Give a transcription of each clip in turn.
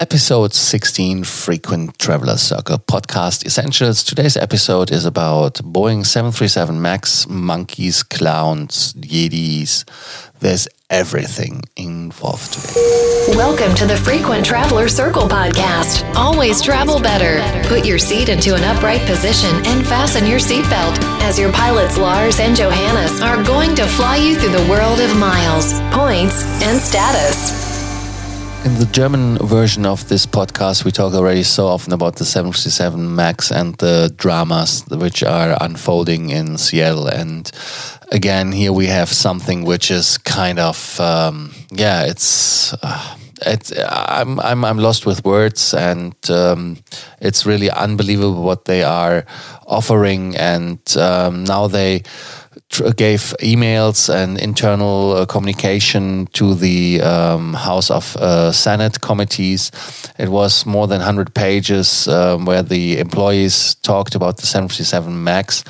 Episode 16 Frequent Traveler Circle Podcast Essentials. Today's episode is about Boeing 737 MAX, monkeys, clowns, Yetis. There's everything involved today. Welcome to the Frequent Traveler Circle podcast. Always travel better. Put your seat into an upright position and fasten your seatbelt as your pilots Lars and Johannes are going to fly you through the world of miles, points, and status. In the German version of this podcast, we talk already so often about the 737 MAX and the dramas which are unfolding in Seattle. And again, here we have something which is kind of, um, yeah, it's. Uh, it's, I'm, I'm, I'm lost with words, and um, it's really unbelievable what they are offering. And um, now they gave emails and internal uh, communication to the um, House of uh, Senate committees. It was more than 100 pages um, where the employees talked about the 737 MAX.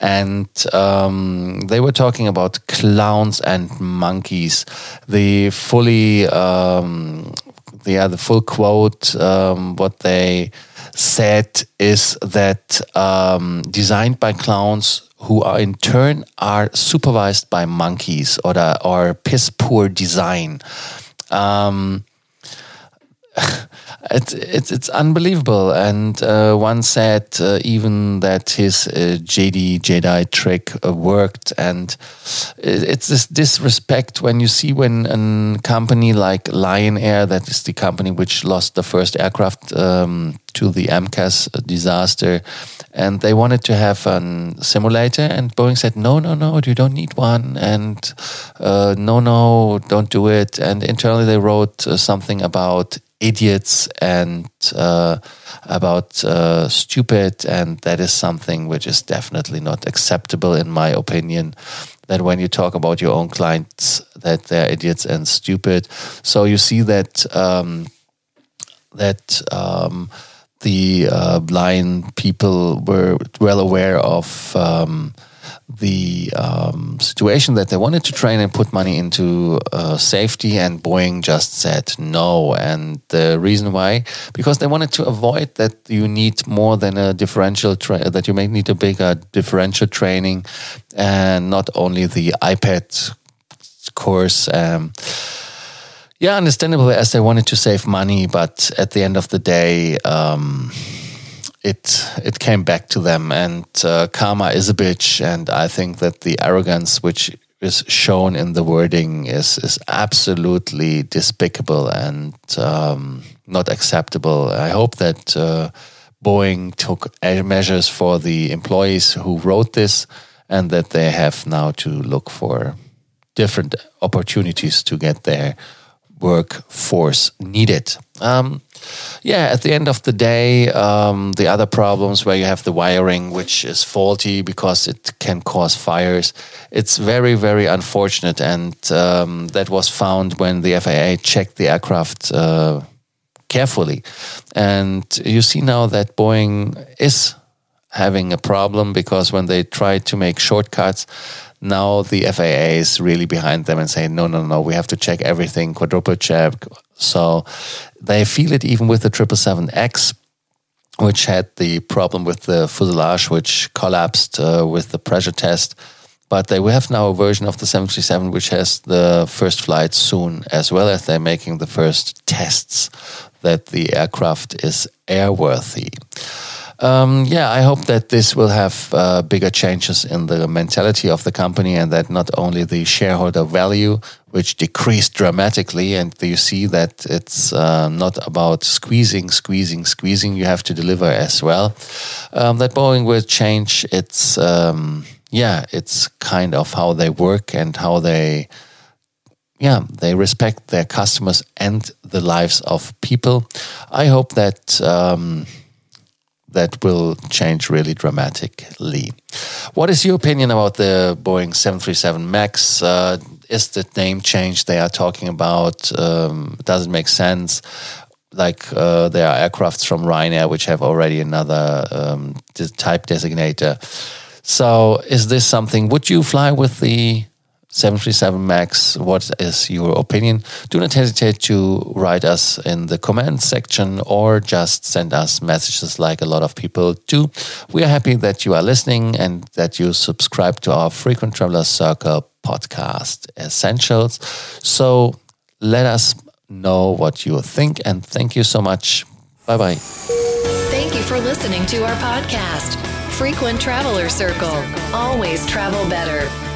And um, they were talking about clowns and monkeys. The fully, um, yeah, the full quote, um, what they said is that um, designed by clowns who are in turn are supervised by monkeys the, or piss poor design. Um, it's it's it's unbelievable. And uh, one said uh, even that his uh, JD Jedi trick uh, worked, and it's this disrespect when you see when a company like Lion Air, that is the company which lost the first aircraft um, to the MCAS disaster, and they wanted to have a simulator, and Boeing said no, no, no, you don't need one, and uh, no, no, don't do it. And internally they wrote uh, something about idiots and uh, about uh, stupid, and that is something which is definitely not acceptable, in my opinion. That when you talk about your own clients, that they're idiots and stupid. So you see that um, that. Um, the uh, blind people were well aware of um, the um, situation that they wanted to train and put money into uh, safety, and Boeing just said no. And the reason why, because they wanted to avoid that you need more than a differential tra- that you may need a bigger differential training, and not only the iPad course. Um, yeah, understandable as they wanted to save money, but at the end of the day. Um, it it came back to them, and uh, karma is a bitch. And I think that the arrogance which is shown in the wording is is absolutely despicable and um, not acceptable. I hope that uh, Boeing took measures for the employees who wrote this, and that they have now to look for different opportunities to get their workforce needed. Um, yeah, at the end of the day, um, the other problems where you have the wiring, which is faulty because it can cause fires, it's very, very unfortunate. And um, that was found when the FAA checked the aircraft uh, carefully. And you see now that Boeing is having a problem because when they try to make shortcuts, now the FAA is really behind them and saying, no, no, no, we have to check everything, quadruple check. So they feel it even with the 777X, which had the problem with the fuselage, which collapsed uh, with the pressure test. But they will have now a version of the 737 which has the first flight soon, as well as they're making the first tests that the aircraft is airworthy. Um, yeah, I hope that this will have uh, bigger changes in the mentality of the company and that not only the shareholder value, which decreased dramatically, and you see that it's uh, not about squeezing, squeezing, squeezing, you have to deliver as well. Um, that Boeing will change its, um, yeah, it's kind of how they work and how they yeah, they respect their customers and the lives of people. I hope that um, that will change really dramatically. What is your opinion about the Boeing 737 MAX? Uh, is the name change they are talking about? Um, does it make sense? Like uh, there are aircrafts from Ryanair which have already another um, type designator. So is this something? Would you fly with the 737 MAX, what is your opinion? Do not hesitate to write us in the comments section or just send us messages like a lot of people do. We are happy that you are listening and that you subscribe to our Frequent Traveler Circle podcast essentials. So let us know what you think and thank you so much. Bye bye. Thank you for listening to our podcast, Frequent Traveler Circle. Always travel better